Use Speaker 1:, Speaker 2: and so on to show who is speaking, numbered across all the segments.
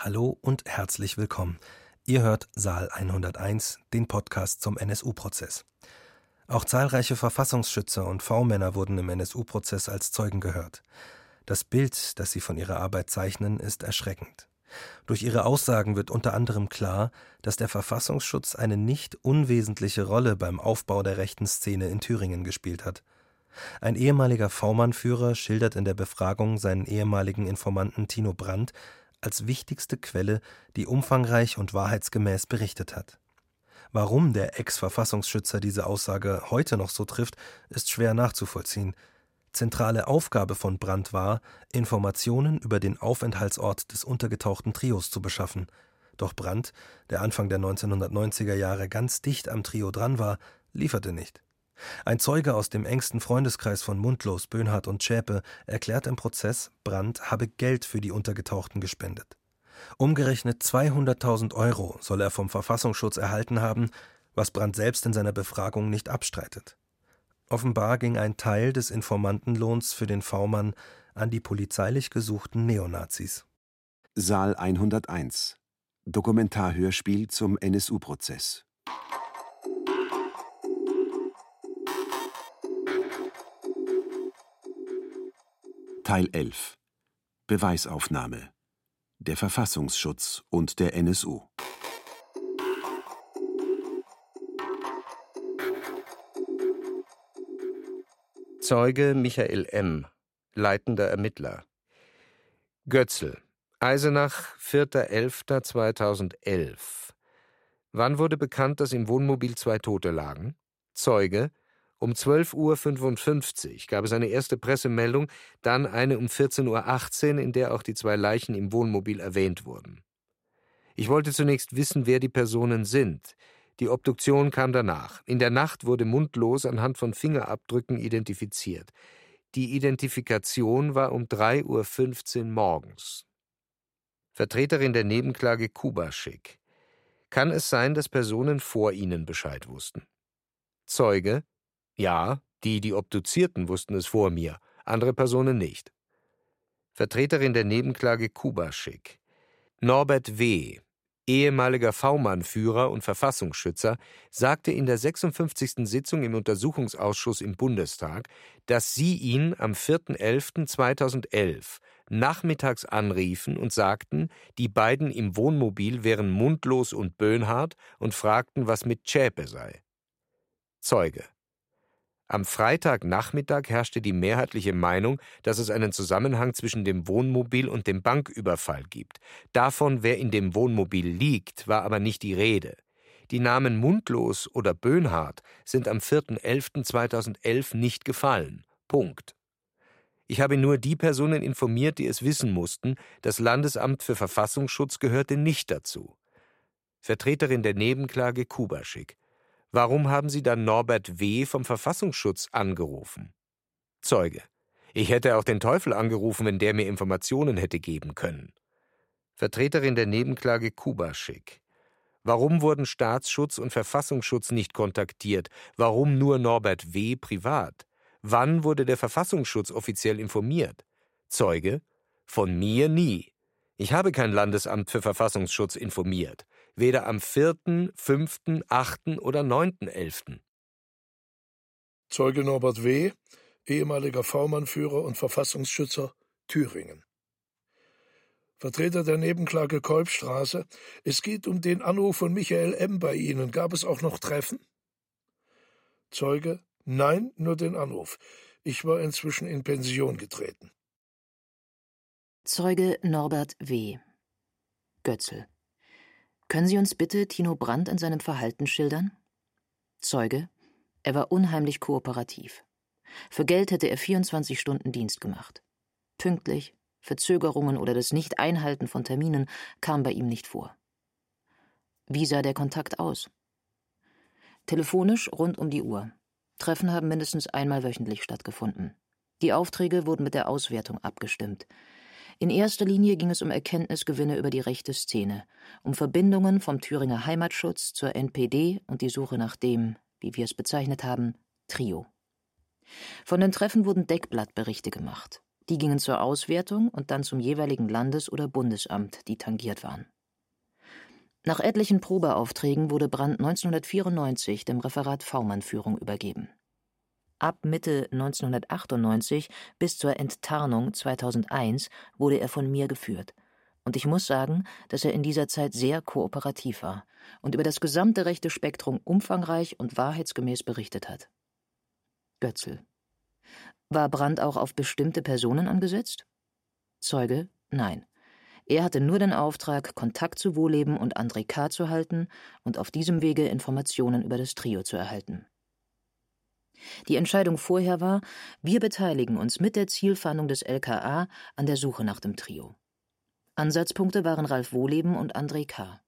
Speaker 1: Hallo und herzlich willkommen. Ihr hört Saal 101, den Podcast zum NSU-Prozess. Auch zahlreiche Verfassungsschützer und V-Männer wurden im NSU-Prozess als Zeugen gehört. Das Bild, das sie von ihrer Arbeit zeichnen, ist erschreckend. Durch ihre Aussagen wird unter anderem klar, dass der Verfassungsschutz eine nicht unwesentliche Rolle beim Aufbau der rechten Szene in Thüringen gespielt hat. Ein ehemaliger V-Mann-Führer schildert in der Befragung seinen ehemaligen Informanten Tino Brandt als wichtigste Quelle, die umfangreich und wahrheitsgemäß berichtet hat. Warum der Ex-Verfassungsschützer diese Aussage heute noch so trifft, ist schwer nachzuvollziehen. Zentrale Aufgabe von Brandt war, Informationen über den Aufenthaltsort des untergetauchten Trios zu beschaffen. Doch Brandt, der Anfang der 1990er Jahre ganz dicht am Trio dran war, lieferte nicht. Ein Zeuge aus dem engsten Freundeskreis von Mundlos, Böhnhardt und Schäpe erklärt im Prozess, Brandt habe Geld für die Untergetauchten gespendet. Umgerechnet 200.000 Euro soll er vom Verfassungsschutz erhalten haben, was Brandt selbst in seiner Befragung nicht abstreitet. Offenbar ging ein Teil des Informantenlohns für den V-Mann an die polizeilich gesuchten Neonazis.
Speaker 2: Saal 101 Dokumentarhörspiel zum NSU-Prozess Teil 11 Beweisaufnahme Der Verfassungsschutz und der NSU
Speaker 3: Zeuge Michael M., leitender Ermittler. Götzl, Eisenach, 4.11.2011. Wann wurde bekannt, dass im Wohnmobil zwei Tote lagen? Zeuge um 12.55 Uhr gab es eine erste Pressemeldung, dann eine um 14.18 Uhr, in der auch die zwei Leichen im Wohnmobil erwähnt wurden. Ich wollte zunächst wissen, wer die Personen sind. Die Obduktion kam danach. In der Nacht wurde mundlos anhand von Fingerabdrücken identifiziert. Die Identifikation war um 3.15 Uhr morgens. Vertreterin der Nebenklage Kubaschik. Kann es sein, dass Personen vor Ihnen Bescheid wussten? Zeuge ja, die, die Obduzierten, wussten es vor mir, andere Personen nicht. Vertreterin der Nebenklage Kubaschik. Norbert W., ehemaliger V-Mann-Führer und Verfassungsschützer, sagte in der 56. Sitzung im Untersuchungsausschuss im Bundestag, dass sie ihn am 4.11.2011 nachmittags anriefen und sagten, die beiden im Wohnmobil wären Mundlos und Böhnhardt und fragten, was mit Zschäpe sei. Zeuge am Freitagnachmittag herrschte die mehrheitliche Meinung, dass es einen Zusammenhang zwischen dem Wohnmobil und dem Banküberfall gibt. Davon, wer in dem Wohnmobil liegt, war aber nicht die Rede. Die Namen Mundlos oder Böhnhardt sind am 4.11.2011 nicht gefallen. Punkt. Ich habe nur die Personen informiert, die es wissen mussten, das Landesamt für Verfassungsschutz gehörte nicht dazu. Vertreterin der Nebenklage Kubaschik. Warum haben Sie dann Norbert W. vom Verfassungsschutz angerufen? Zeuge. Ich hätte auch den Teufel angerufen, wenn der mir Informationen hätte geben können. Vertreterin der Nebenklage Kubaschik. Warum wurden Staatsschutz und Verfassungsschutz nicht kontaktiert? Warum nur Norbert W. privat? Wann wurde der Verfassungsschutz offiziell informiert? Zeuge. Von mir nie. Ich habe kein Landesamt für Verfassungsschutz informiert weder am 4., 5., 8. oder 9.11.
Speaker 4: Zeuge Norbert W., ehemaliger V-Mann-Führer und Verfassungsschützer, Thüringen. Vertreter der Nebenklage Kolbstraße, es geht um den Anruf von Michael M. bei Ihnen. Gab es auch noch Treffen? Zeuge, nein, nur den Anruf. Ich war inzwischen in Pension getreten.
Speaker 5: Zeuge Norbert W. Götzl. Können Sie uns bitte Tino Brandt in seinem Verhalten schildern? Zeuge. Er war unheimlich kooperativ. Für Geld hätte er 24 Stunden Dienst gemacht. Pünktlich, Verzögerungen oder das Nicht-Einhalten von Terminen kam bei ihm nicht vor. Wie sah der Kontakt aus? Telefonisch rund um die Uhr. Treffen haben mindestens einmal wöchentlich stattgefunden. Die Aufträge wurden mit der Auswertung abgestimmt. In erster Linie ging es um Erkenntnisgewinne über die rechte Szene, um Verbindungen vom Thüringer Heimatschutz zur NPD und die Suche nach dem, wie wir es bezeichnet haben, Trio. Von den Treffen wurden Deckblattberichte gemacht. Die gingen zur Auswertung und dann zum jeweiligen Landes- oder Bundesamt, die tangiert waren. Nach etlichen Probeaufträgen wurde Brandt 1994 dem Referat V-Mann-Führung übergeben. Ab Mitte 1998 bis zur Enttarnung 2001 wurde er von mir geführt. Und ich muss sagen, dass er in dieser Zeit sehr kooperativ war und über das gesamte rechte Spektrum umfangreich und wahrheitsgemäß berichtet hat. Götzl. War Brandt auch auf bestimmte Personen angesetzt? Zeuge: Nein. Er hatte nur den Auftrag, Kontakt zu Wohleben und André K. zu halten und auf diesem Wege Informationen über das Trio zu erhalten. Die Entscheidung vorher war, wir beteiligen uns mit der Zielfahndung des LKA an der Suche nach dem Trio. Ansatzpunkte waren Ralf Wohleben und André K.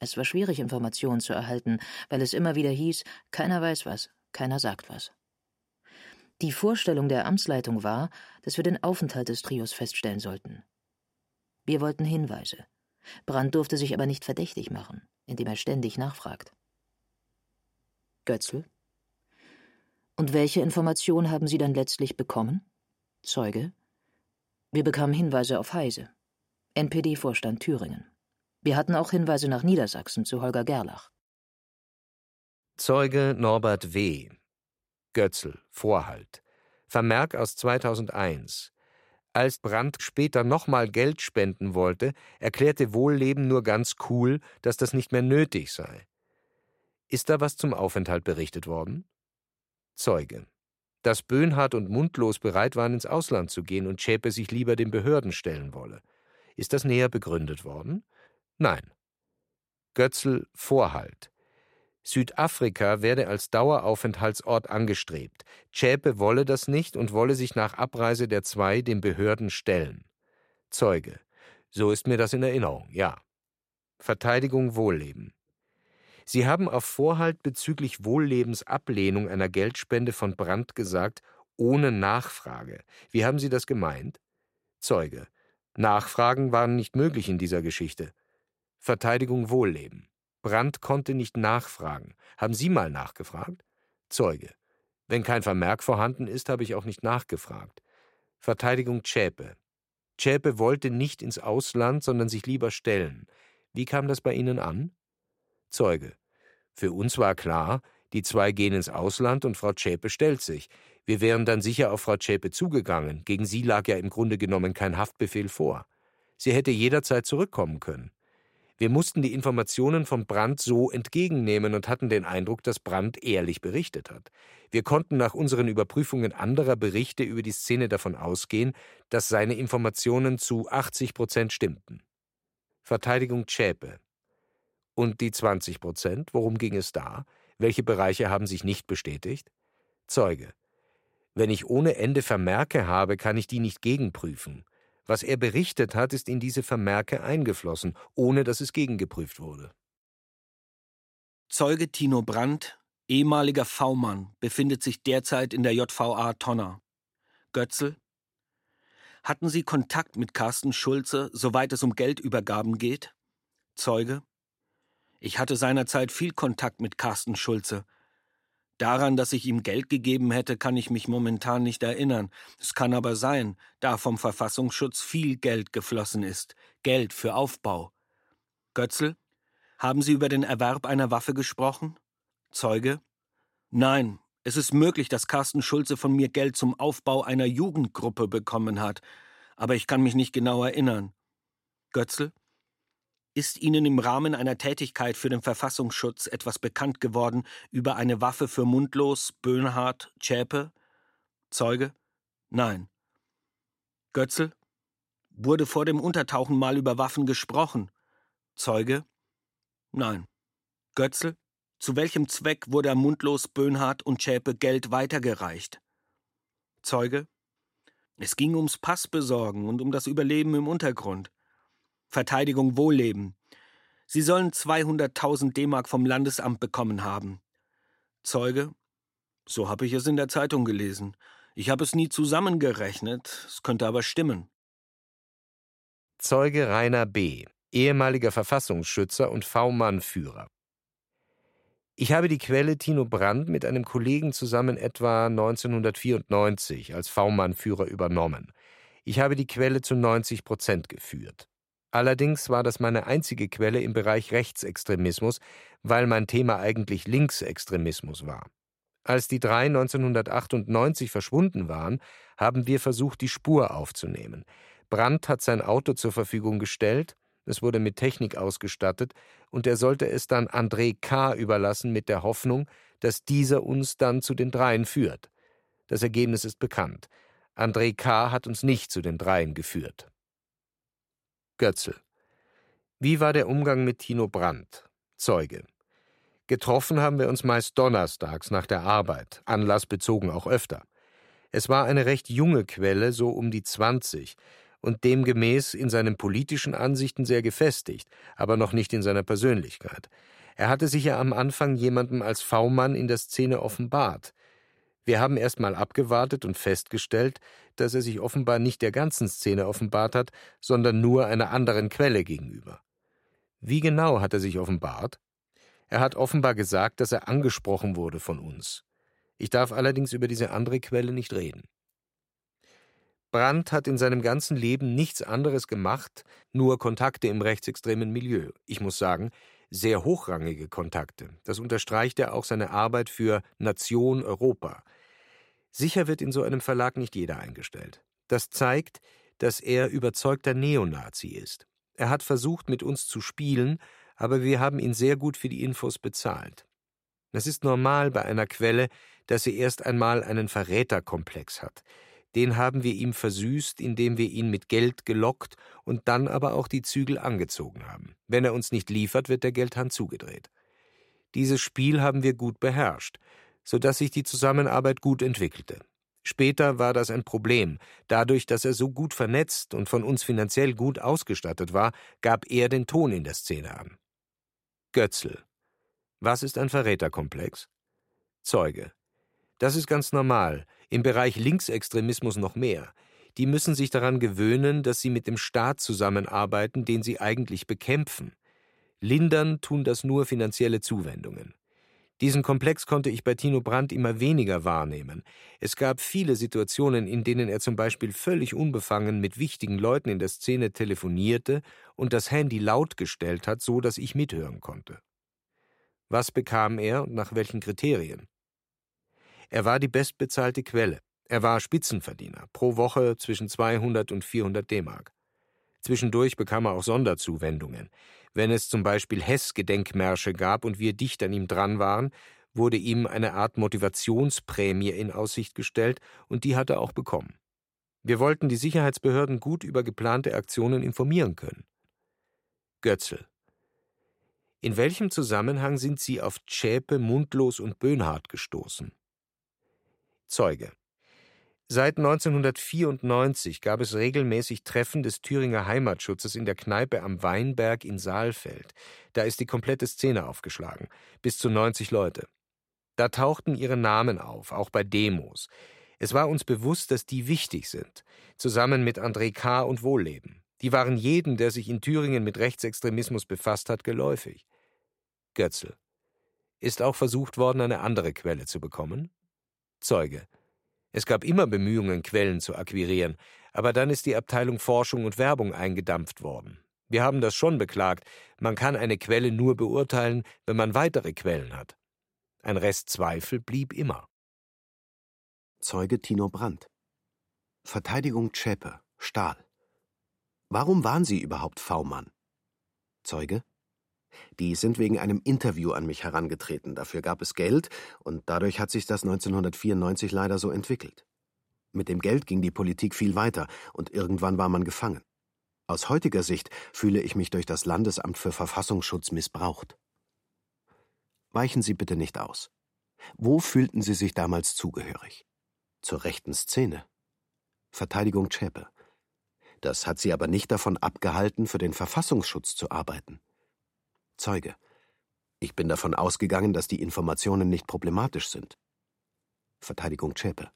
Speaker 5: Es war schwierig, Informationen zu erhalten, weil es immer wieder hieß, keiner weiß was, keiner sagt was. Die Vorstellung der Amtsleitung war, dass wir den Aufenthalt des Trios feststellen sollten. Wir wollten Hinweise. Brandt durfte sich aber nicht verdächtig machen, indem er ständig nachfragt. Götzl und welche Information haben Sie dann letztlich bekommen? Zeuge. Wir bekamen Hinweise auf Heise. NPD-Vorstand Thüringen. Wir hatten auch Hinweise nach Niedersachsen zu Holger Gerlach.
Speaker 3: Zeuge Norbert W. Götzl, Vorhalt. Vermerk aus 2001. Als Brandt später nochmal Geld spenden wollte, erklärte Wohlleben nur ganz cool, dass das nicht mehr nötig sei. Ist da was zum Aufenthalt berichtet worden? Zeuge. Dass Böhnhardt und Mundlos bereit waren, ins Ausland zu gehen und Schäpe sich lieber den Behörden stellen wolle. Ist das näher begründet worden? Nein. Götzl Vorhalt. Südafrika werde als Daueraufenthaltsort angestrebt. Schäpe wolle das nicht und wolle sich nach Abreise der zwei den Behörden stellen. Zeuge. So ist mir das in Erinnerung, ja. Verteidigung Wohlleben. Sie haben auf Vorhalt bezüglich Wohllebens Ablehnung einer Geldspende von Brandt gesagt, ohne Nachfrage. Wie haben Sie das gemeint? Zeuge. Nachfragen waren nicht möglich in dieser Geschichte. Verteidigung Wohlleben. Brandt konnte nicht nachfragen. Haben Sie mal nachgefragt? Zeuge. Wenn kein Vermerk vorhanden ist, habe ich auch nicht nachgefragt. Verteidigung Zschäpe. Zschäpe wollte nicht ins Ausland, sondern sich lieber stellen. Wie kam das bei Ihnen an? Zeuge. Für uns war klar, die zwei gehen ins Ausland und Frau Zschäpe stellt sich. Wir wären dann sicher auf Frau Zschäpe zugegangen. Gegen sie lag ja im Grunde genommen kein Haftbefehl vor. Sie hätte jederzeit zurückkommen können. Wir mussten die Informationen von Brandt so entgegennehmen und hatten den Eindruck, dass Brandt ehrlich berichtet hat. Wir konnten nach unseren Überprüfungen anderer Berichte über die Szene davon ausgehen, dass seine Informationen zu 80 Prozent stimmten. Verteidigung Zschäpe. Und die 20 Prozent, worum ging es da? Welche Bereiche haben sich nicht bestätigt? Zeuge. Wenn ich ohne Ende Vermerke habe, kann ich die nicht gegenprüfen. Was er berichtet hat, ist in diese Vermerke eingeflossen, ohne dass es gegengeprüft wurde.
Speaker 6: Zeuge Tino Brandt, ehemaliger V-Mann, befindet sich derzeit in der JVA Tonner. Götzl. Hatten Sie Kontakt mit Carsten Schulze, soweit es um Geldübergaben geht? Zeuge. Ich hatte seinerzeit viel Kontakt mit Carsten Schulze. Daran, dass ich ihm Geld gegeben hätte, kann ich mich momentan nicht erinnern. Es kann aber sein, da vom Verfassungsschutz viel Geld geflossen ist. Geld für Aufbau. Götzl, haben Sie über den Erwerb einer Waffe gesprochen? Zeuge? Nein, es ist möglich, dass Carsten Schulze von mir Geld zum Aufbau einer Jugendgruppe bekommen hat, aber ich kann mich nicht genau erinnern. Götzl? Ist Ihnen im Rahmen einer Tätigkeit für den Verfassungsschutz etwas bekannt geworden über eine Waffe für Mundlos, Böhnhardt, Zschäpe? Zeuge? Nein. Götzl? Wurde vor dem Untertauchen mal über Waffen gesprochen? Zeuge? Nein. Götzl? Zu welchem Zweck wurde Mundlos, Böhnhardt und Zschäpe Geld weitergereicht? Zeuge? Es ging ums Passbesorgen und um das Überleben im Untergrund. Verteidigung Wohlleben. Sie sollen 200.000 D-Mark vom Landesamt bekommen haben. Zeuge. So habe ich es in der Zeitung gelesen. Ich habe es nie zusammengerechnet, es könnte aber stimmen.
Speaker 3: Zeuge Rainer B., ehemaliger Verfassungsschützer und V-Mann-Führer. Ich habe die Quelle Tino Brandt mit einem Kollegen zusammen etwa 1994 als V-Mann-Führer übernommen. Ich habe die Quelle zu 90 Prozent geführt. Allerdings war das meine einzige Quelle im Bereich Rechtsextremismus, weil mein Thema eigentlich Linksextremismus war. Als die drei 1998 verschwunden waren, haben wir versucht, die Spur aufzunehmen. Brandt hat sein Auto zur Verfügung gestellt, es wurde mit Technik ausgestattet, und er sollte es dann André K. überlassen mit der Hoffnung, dass dieser uns dann zu den Dreien führt. Das Ergebnis ist bekannt. André K. hat uns nicht zu den Dreien geführt. Götzl. Wie war der Umgang mit Tino Brandt? Zeuge. Getroffen haben wir uns meist donnerstags nach der Arbeit, anlassbezogen auch öfter. Es war eine recht junge Quelle, so um die 20, und demgemäß in seinen politischen Ansichten sehr gefestigt, aber noch nicht in seiner Persönlichkeit. Er hatte sich ja am Anfang jemandem als V-Mann in der Szene offenbart. Wir haben erst mal abgewartet und festgestellt, dass er sich offenbar nicht der ganzen Szene offenbart hat, sondern nur einer anderen Quelle gegenüber. Wie genau hat er sich offenbart? Er hat offenbar gesagt, dass er angesprochen wurde von uns. Ich darf allerdings über diese andere Quelle nicht reden. Brandt hat in seinem ganzen Leben nichts anderes gemacht, nur Kontakte im rechtsextremen Milieu. Ich muss sagen, sehr hochrangige Kontakte. Das unterstreicht er auch seine Arbeit für Nation Europa. Sicher wird in so einem Verlag nicht jeder eingestellt. Das zeigt, dass er überzeugter Neonazi ist. Er hat versucht, mit uns zu spielen, aber wir haben ihn sehr gut für die Infos bezahlt. Es ist normal bei einer Quelle, dass sie erst einmal einen Verräterkomplex hat. Den haben wir ihm versüßt, indem wir ihn mit Geld gelockt und dann aber auch die Zügel angezogen haben. Wenn er uns nicht liefert, wird der Geldhahn zugedreht. Dieses Spiel haben wir gut beherrscht sodass sich die Zusammenarbeit gut entwickelte. Später war das ein Problem. Dadurch, dass er so gut vernetzt und von uns finanziell gut ausgestattet war, gab er den Ton in der Szene an. Götzl. Was ist ein Verräterkomplex? Zeuge. Das ist ganz normal. Im Bereich Linksextremismus noch mehr. Die müssen sich daran gewöhnen, dass sie mit dem Staat zusammenarbeiten, den sie eigentlich bekämpfen. Lindern tun das nur finanzielle Zuwendungen. Diesen Komplex konnte ich bei Tino Brandt immer weniger wahrnehmen. Es gab viele Situationen, in denen er zum Beispiel völlig unbefangen mit wichtigen Leuten in der Szene telefonierte und das Handy laut gestellt hat, so dass ich mithören konnte. Was bekam er und nach welchen Kriterien? Er war die bestbezahlte Quelle. Er war Spitzenverdiener, pro Woche zwischen 200 und 400 D-Mark. Zwischendurch bekam er auch Sonderzuwendungen. Wenn es zum Beispiel Hess-Gedenkmärsche gab und wir dicht an ihm dran waren, wurde ihm eine Art Motivationsprämie in Aussicht gestellt, und die hat er auch bekommen. Wir wollten die Sicherheitsbehörden gut über geplante Aktionen informieren können. Götzl. In welchem Zusammenhang sind Sie auf Zschäpe, Mundlos und Böhnhardt gestoßen? Zeuge. Seit 1994 gab es regelmäßig Treffen des Thüringer Heimatschutzes in der Kneipe am Weinberg in Saalfeld. Da ist die komplette Szene aufgeschlagen, bis zu 90 Leute. Da tauchten ihre Namen auf, auch bei Demos. Es war uns bewusst, dass die wichtig sind, zusammen mit André K. und Wohlleben. Die waren jeden, der sich in Thüringen mit Rechtsextremismus befasst hat, geläufig. Götzl. Ist auch versucht worden, eine andere Quelle zu bekommen? Zeuge. Es gab immer Bemühungen, Quellen zu akquirieren, aber dann ist die Abteilung Forschung und Werbung eingedampft worden. Wir haben das schon beklagt, man kann eine Quelle nur beurteilen, wenn man weitere Quellen hat. Ein Rest Zweifel blieb immer.
Speaker 2: Zeuge Tino Brandt. Verteidigung Zschäpe, Stahl. Warum waren Sie überhaupt V-Mann? Zeuge die sind wegen einem Interview an mich herangetreten. Dafür gab es Geld und dadurch hat sich das 1994 leider so entwickelt. Mit dem Geld ging die Politik viel weiter und irgendwann war man gefangen. Aus heutiger Sicht fühle ich mich durch das Landesamt für Verfassungsschutz missbraucht. Weichen Sie bitte nicht aus. Wo fühlten Sie sich damals zugehörig? Zur rechten Szene. Verteidigung Zschäpe. Das hat Sie aber nicht davon abgehalten, für den Verfassungsschutz zu arbeiten. Zeuge. Ich bin davon ausgegangen, dass die Informationen nicht problematisch sind. Verteidigung Zschäpe.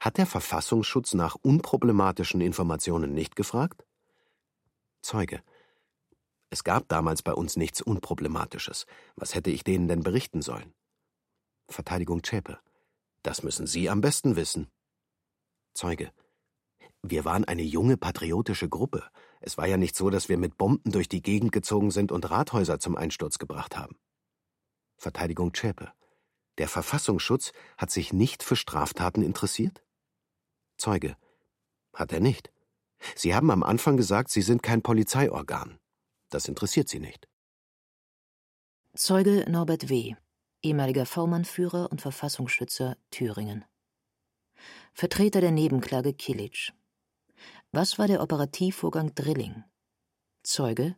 Speaker 2: Hat der Verfassungsschutz nach unproblematischen Informationen nicht gefragt? Zeuge. Es gab damals bei uns nichts Unproblematisches. Was hätte ich denen denn berichten sollen? Verteidigung Zschäpe. Das müssen Sie am besten wissen. Zeuge. Wir waren eine junge patriotische Gruppe. Es war ja nicht so, dass wir mit Bomben durch die Gegend gezogen sind und Rathäuser zum Einsturz gebracht haben. Verteidigung Zschäpe. Der Verfassungsschutz hat sich nicht für Straftaten interessiert? Zeuge. Hat er nicht. Sie haben am Anfang gesagt, Sie sind kein Polizeiorgan. Das interessiert Sie nicht.
Speaker 5: Zeuge Norbert W., ehemaliger V-Mann-Führer und Verfassungsschützer Thüringen. Vertreter der Nebenklage Kilic. Was war der Operativvorgang Drilling? Zeuge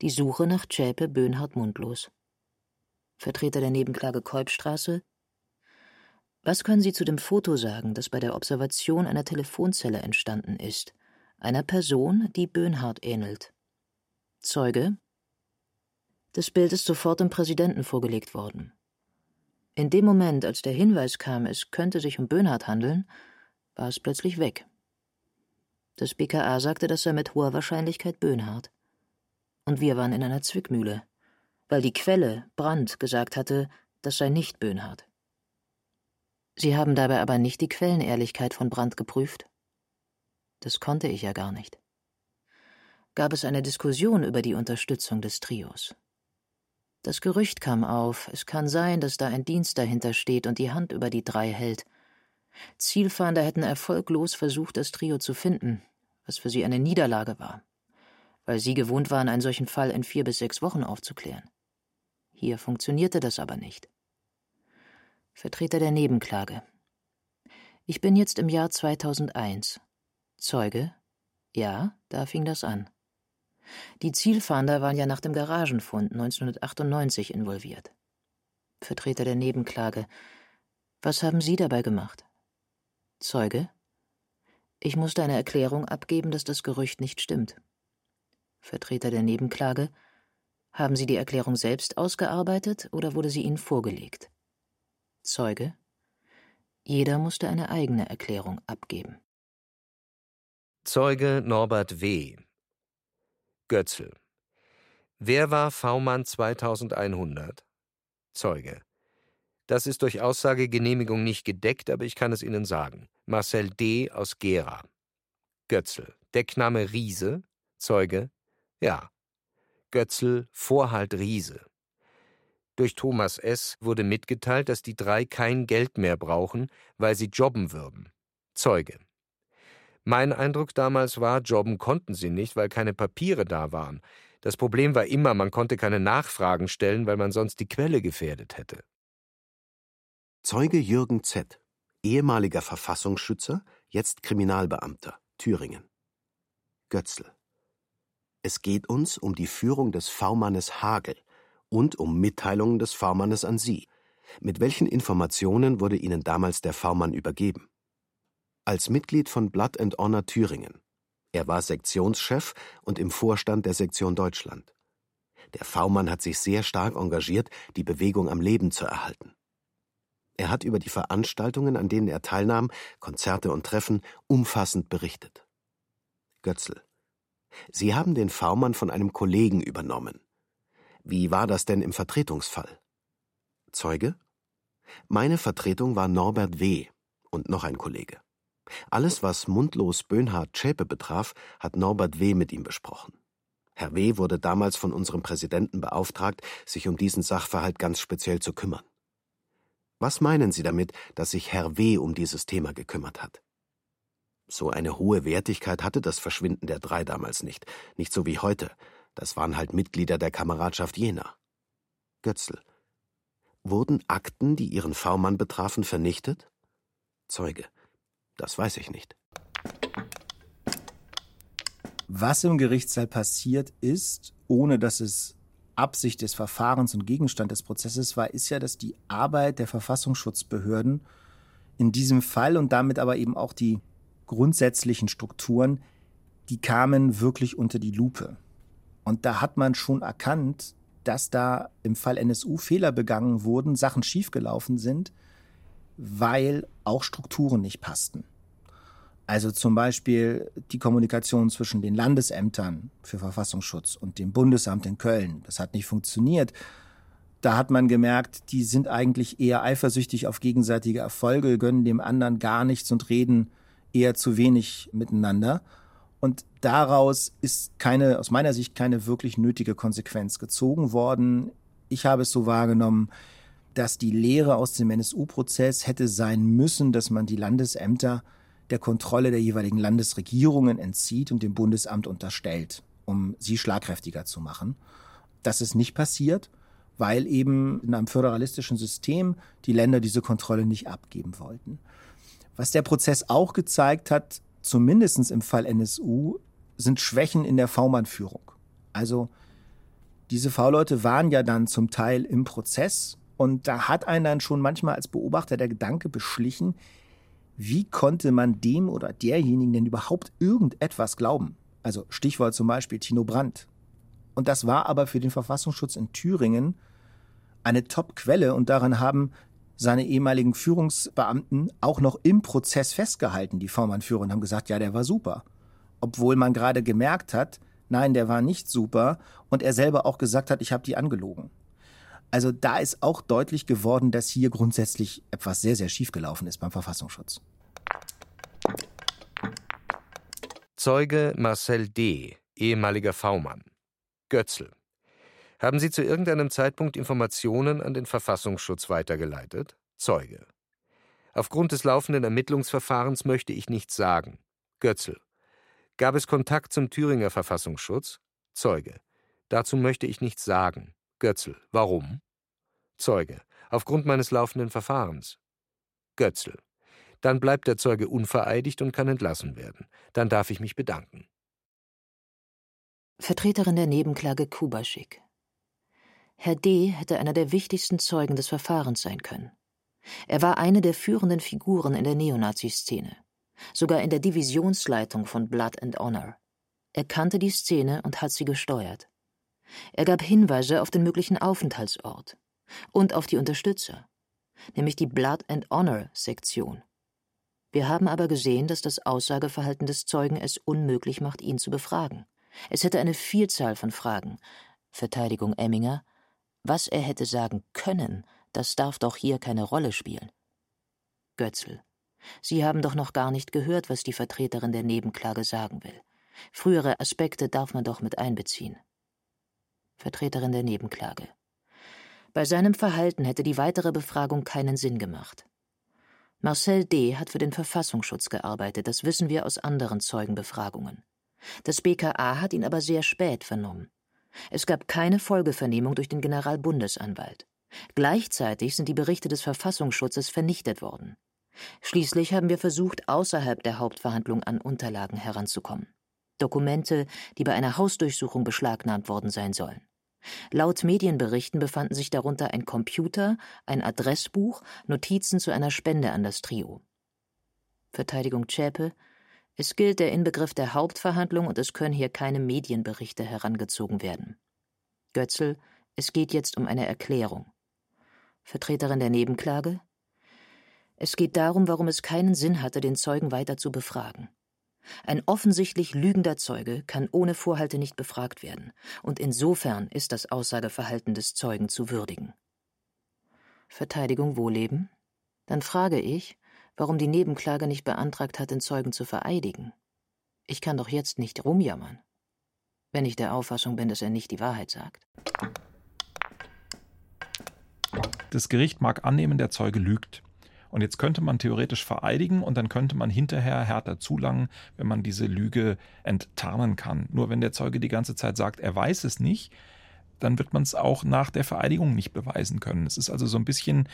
Speaker 5: die Suche nach Zschäpe Böhnhardt Mundlos. Vertreter der Nebenklage Kolbstraße Was können Sie zu dem Foto sagen, das bei der Observation einer Telefonzelle entstanden ist, einer Person, die Böhnhardt ähnelt? Zeuge das Bild ist sofort dem Präsidenten vorgelegt worden. In dem Moment, als der Hinweis kam, es könnte sich um Böhnhardt handeln, war es plötzlich weg. Das BKA sagte, das sei mit hoher Wahrscheinlichkeit Böhnhardt. Und wir waren in einer Zwickmühle, weil die Quelle, Brandt, gesagt hatte, das sei nicht Böhnhardt. Sie haben dabei aber nicht die Quellenehrlichkeit von Brandt geprüft? Das konnte ich ja gar nicht. Gab es eine Diskussion über die Unterstützung des Trios? Das Gerücht kam auf, es kann sein, dass da ein Dienst dahinter steht und die Hand über die drei hält. Zielfahnder hätten erfolglos versucht, das Trio zu finden, was für sie eine Niederlage war, weil sie gewohnt waren, einen solchen Fall in vier bis sechs Wochen aufzuklären. Hier funktionierte das aber nicht. Vertreter der Nebenklage. Ich bin jetzt im Jahr 2001. Zeuge? Ja, da fing das an. Die Zielfahnder waren ja nach dem Garagenfund 1998 involviert. Vertreter der Nebenklage. Was haben Sie dabei gemacht? Zeuge. Ich musste eine Erklärung abgeben, dass das Gerücht nicht stimmt. Vertreter der Nebenklage. Haben Sie die Erklärung selbst ausgearbeitet oder wurde sie Ihnen vorgelegt? Zeuge. Jeder musste eine eigene Erklärung abgeben.
Speaker 3: Zeuge Norbert W. Götzl. Wer war V-Mann 2100? Zeuge. Das ist durch Aussagegenehmigung nicht gedeckt, aber ich kann es Ihnen sagen. Marcel D. aus Gera. Götzl. Deckname Riese. Zeuge. Ja. Götzl, Vorhalt Riese. Durch Thomas S. wurde mitgeteilt, dass die drei kein Geld mehr brauchen, weil sie jobben würden. Zeuge. Mein Eindruck damals war, jobben konnten sie nicht, weil keine Papiere da waren. Das Problem war immer, man konnte keine Nachfragen stellen, weil man sonst die Quelle gefährdet hätte.
Speaker 2: Zeuge Jürgen Z., ehemaliger Verfassungsschützer, jetzt Kriminalbeamter, Thüringen. Götzl. Es geht uns um die Führung des V-Mannes Hagel und um Mitteilungen des V-Mannes an Sie. Mit welchen Informationen wurde Ihnen damals der V-Mann übergeben? als Mitglied von Blood and Honor Thüringen. Er war Sektionschef und im Vorstand der Sektion Deutschland. Der V-Mann hat sich sehr stark engagiert, die Bewegung am Leben zu erhalten. Er hat über die Veranstaltungen, an denen er teilnahm, Konzerte und Treffen, umfassend berichtet. Götzl. Sie haben den V-Mann von einem Kollegen übernommen. Wie war das denn im Vertretungsfall? Zeuge? Meine Vertretung war Norbert W. und noch ein Kollege. Alles, was mundlos Böhnhard Schäpe betraf, hat Norbert W. mit ihm besprochen. Herr W. wurde damals von unserem Präsidenten beauftragt, sich um diesen Sachverhalt ganz speziell zu kümmern. Was meinen Sie damit, dass sich Herr W. um dieses Thema gekümmert hat? So eine hohe Wertigkeit hatte das Verschwinden der drei damals nicht, nicht so wie heute. Das waren halt Mitglieder der Kameradschaft Jena. Götzl. Wurden Akten, die Ihren V-Mann betrafen, vernichtet? Zeuge. Das weiß ich nicht.
Speaker 7: Was im Gerichtssaal passiert ist, ohne dass es Absicht des Verfahrens und Gegenstand des Prozesses war, ist ja, dass die Arbeit der Verfassungsschutzbehörden in diesem Fall und damit aber eben auch die grundsätzlichen Strukturen, die kamen wirklich unter die Lupe. Und da hat man schon erkannt, dass da im Fall NSU Fehler begangen wurden, Sachen schiefgelaufen sind, weil auch Strukturen nicht passten. Also zum Beispiel die Kommunikation zwischen den Landesämtern für Verfassungsschutz und dem Bundesamt in Köln. Das hat nicht funktioniert. Da hat man gemerkt, die sind eigentlich eher eifersüchtig auf gegenseitige Erfolge, gönnen dem anderen gar nichts und reden eher zu wenig miteinander. Und daraus ist keine, aus meiner Sicht keine wirklich nötige Konsequenz gezogen worden. Ich habe es so wahrgenommen, dass die Lehre aus dem NSU-Prozess hätte sein müssen, dass man die Landesämter der Kontrolle der jeweiligen Landesregierungen entzieht und dem Bundesamt unterstellt, um sie schlagkräftiger zu machen. Das ist nicht passiert, weil eben in einem föderalistischen System die Länder diese Kontrolle nicht abgeben wollten. Was der Prozess auch gezeigt hat, zumindest im Fall NSU, sind Schwächen in der V-Mann-Führung. Also diese V-Leute waren ja dann zum Teil im Prozess und da hat einen dann schon manchmal als Beobachter der Gedanke beschlichen, wie konnte man dem oder derjenigen denn überhaupt irgendetwas glauben? Also Stichwort zum Beispiel Tino Brandt. Und das war aber für den Verfassungsschutz in Thüringen eine Top-Quelle und daran haben seine ehemaligen Führungsbeamten auch noch im Prozess festgehalten, die V-Mann-Führer, und haben gesagt, ja, der war super. Obwohl man gerade gemerkt hat, nein, der war nicht super und er selber auch gesagt hat, ich habe die angelogen. Also da ist auch deutlich geworden, dass hier grundsätzlich etwas sehr, sehr schief gelaufen ist beim Verfassungsschutz.
Speaker 3: Zeuge Marcel D., ehemaliger V-Mann. Götzl. Haben Sie zu irgendeinem Zeitpunkt Informationen an den Verfassungsschutz weitergeleitet? Zeuge. Aufgrund des laufenden Ermittlungsverfahrens möchte ich nichts sagen. Götzl. Gab es Kontakt zum Thüringer Verfassungsschutz? Zeuge. Dazu möchte ich nichts sagen. Götzl. Warum? Zeuge. Aufgrund meines laufenden Verfahrens. Götzl. Dann bleibt der Zeuge unvereidigt und kann entlassen werden. Dann darf ich mich bedanken.
Speaker 5: Vertreterin der Nebenklage Kubaschik. Herr D. hätte einer der wichtigsten Zeugen des Verfahrens sein können. Er war eine der führenden Figuren in der Neonazi-Szene, sogar in der Divisionsleitung von Blood and Honor. Er kannte die Szene und hat sie gesteuert. Er gab Hinweise auf den möglichen Aufenthaltsort und auf die Unterstützer, nämlich die Blood and Honor Sektion. Wir haben aber gesehen, dass das Aussageverhalten des Zeugen es unmöglich macht, ihn zu befragen. Es hätte eine Vielzahl von Fragen. Verteidigung Emminger. Was er hätte sagen können, das darf doch hier keine Rolle spielen. Götzl. Sie haben doch noch gar nicht gehört, was die Vertreterin der Nebenklage sagen will. Frühere Aspekte darf man doch mit einbeziehen. Vertreterin der Nebenklage. Bei seinem Verhalten hätte die weitere Befragung keinen Sinn gemacht. Marcel D. hat für den Verfassungsschutz gearbeitet, das wissen wir aus anderen Zeugenbefragungen. Das BKA hat ihn aber sehr spät vernommen. Es gab keine Folgevernehmung durch den Generalbundesanwalt. Gleichzeitig sind die Berichte des Verfassungsschutzes vernichtet worden. Schließlich haben wir versucht, außerhalb der Hauptverhandlung an Unterlagen heranzukommen. Dokumente, die bei einer Hausdurchsuchung beschlagnahmt worden sein sollen. Laut Medienberichten befanden sich darunter ein Computer, ein Adressbuch, Notizen zu einer Spende an das Trio. Verteidigung Zschäpe Es gilt der Inbegriff der Hauptverhandlung und es können hier keine Medienberichte herangezogen werden. Götzl Es geht jetzt um eine Erklärung. Vertreterin der Nebenklage Es geht darum, warum es keinen Sinn hatte, den Zeugen weiter zu befragen. Ein offensichtlich lügender Zeuge kann ohne Vorhalte nicht befragt werden, und insofern ist das Aussageverhalten des Zeugen zu würdigen. Verteidigung Wohleben? Dann frage ich, warum die Nebenklage nicht beantragt hat, den Zeugen zu vereidigen. Ich kann doch jetzt nicht rumjammern, wenn ich der Auffassung bin, dass er nicht die Wahrheit sagt.
Speaker 8: Das Gericht mag annehmen, der Zeuge lügt. Und jetzt könnte man theoretisch vereidigen und dann könnte man hinterher härter zulangen, wenn man diese Lüge enttarnen kann. Nur wenn der Zeuge die ganze Zeit sagt, er weiß es nicht, dann wird man es auch nach der Vereidigung nicht beweisen können. Es ist also so ein bisschen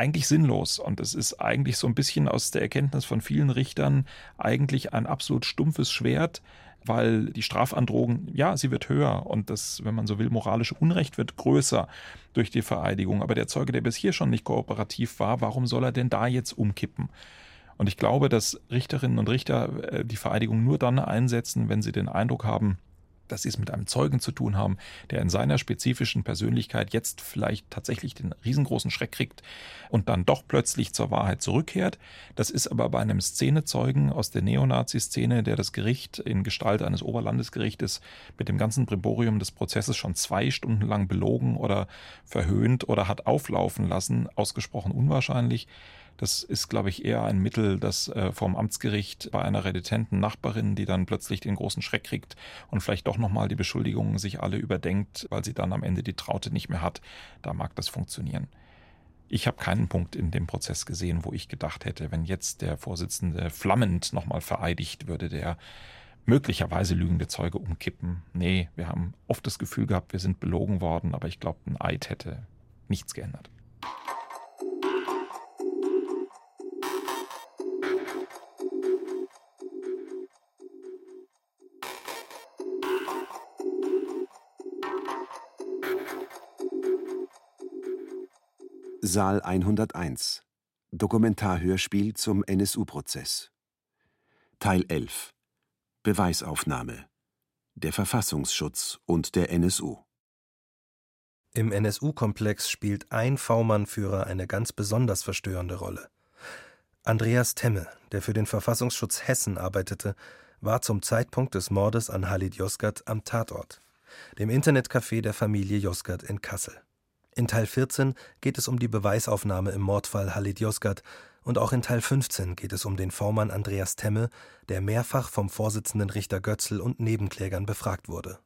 Speaker 8: eigentlich sinnlos und es ist eigentlich so ein bisschen aus der Erkenntnis von vielen Richtern eigentlich ein absolut stumpfes Schwert, weil die Strafandrohung, ja, sie wird höher und das, wenn man so will, moralische Unrecht wird größer durch die Vereidigung. Aber der Zeuge, der bis hier schon nicht kooperativ war, warum soll er denn da jetzt umkippen? Und ich glaube, dass Richterinnen und Richter äh, die Vereidigung nur dann einsetzen, wenn sie den Eindruck haben, dass sie es mit einem Zeugen zu tun haben, der in seiner spezifischen Persönlichkeit jetzt vielleicht tatsächlich den riesengroßen Schreck kriegt und dann doch plötzlich zur Wahrheit zurückkehrt. Das ist aber bei einem Szenezeugen aus der Neonazi-Szene, der das Gericht in Gestalt eines Oberlandesgerichtes mit dem ganzen Brimborium des Prozesses schon zwei Stunden lang belogen oder verhöhnt oder hat auflaufen lassen, ausgesprochen unwahrscheinlich. Das ist, glaube ich, eher ein Mittel, das äh, vom Amtsgericht bei einer redetenten Nachbarin, die dann plötzlich den großen Schreck kriegt und vielleicht doch nochmal die Beschuldigungen sich alle überdenkt, weil sie dann am Ende die Traute nicht mehr hat, da mag das funktionieren. Ich habe keinen Punkt in dem Prozess gesehen, wo ich gedacht hätte, wenn jetzt der Vorsitzende flammend nochmal vereidigt, würde der möglicherweise lügende Zeuge umkippen. Nee, wir haben oft das Gefühl gehabt, wir sind belogen worden, aber ich glaube, ein Eid hätte nichts geändert.
Speaker 2: Saal 101 Dokumentarhörspiel zum NSU-Prozess Teil 11 Beweisaufnahme. Der Verfassungsschutz und der NSU
Speaker 1: Im NSU-Komplex spielt ein V-Mann-Führer eine ganz besonders verstörende Rolle. Andreas Temme, der für den Verfassungsschutz Hessen arbeitete, war zum Zeitpunkt des Mordes an Halid Yozgat am Tatort, dem Internetcafé der Familie Yozgat in Kassel. In Teil 14 geht es um die Beweisaufnahme im Mordfall Halid Yozgat und auch in Teil 15 geht es um den V-Mann Andreas Temme, der mehrfach vom Vorsitzenden Richter Götzl und Nebenklägern befragt wurde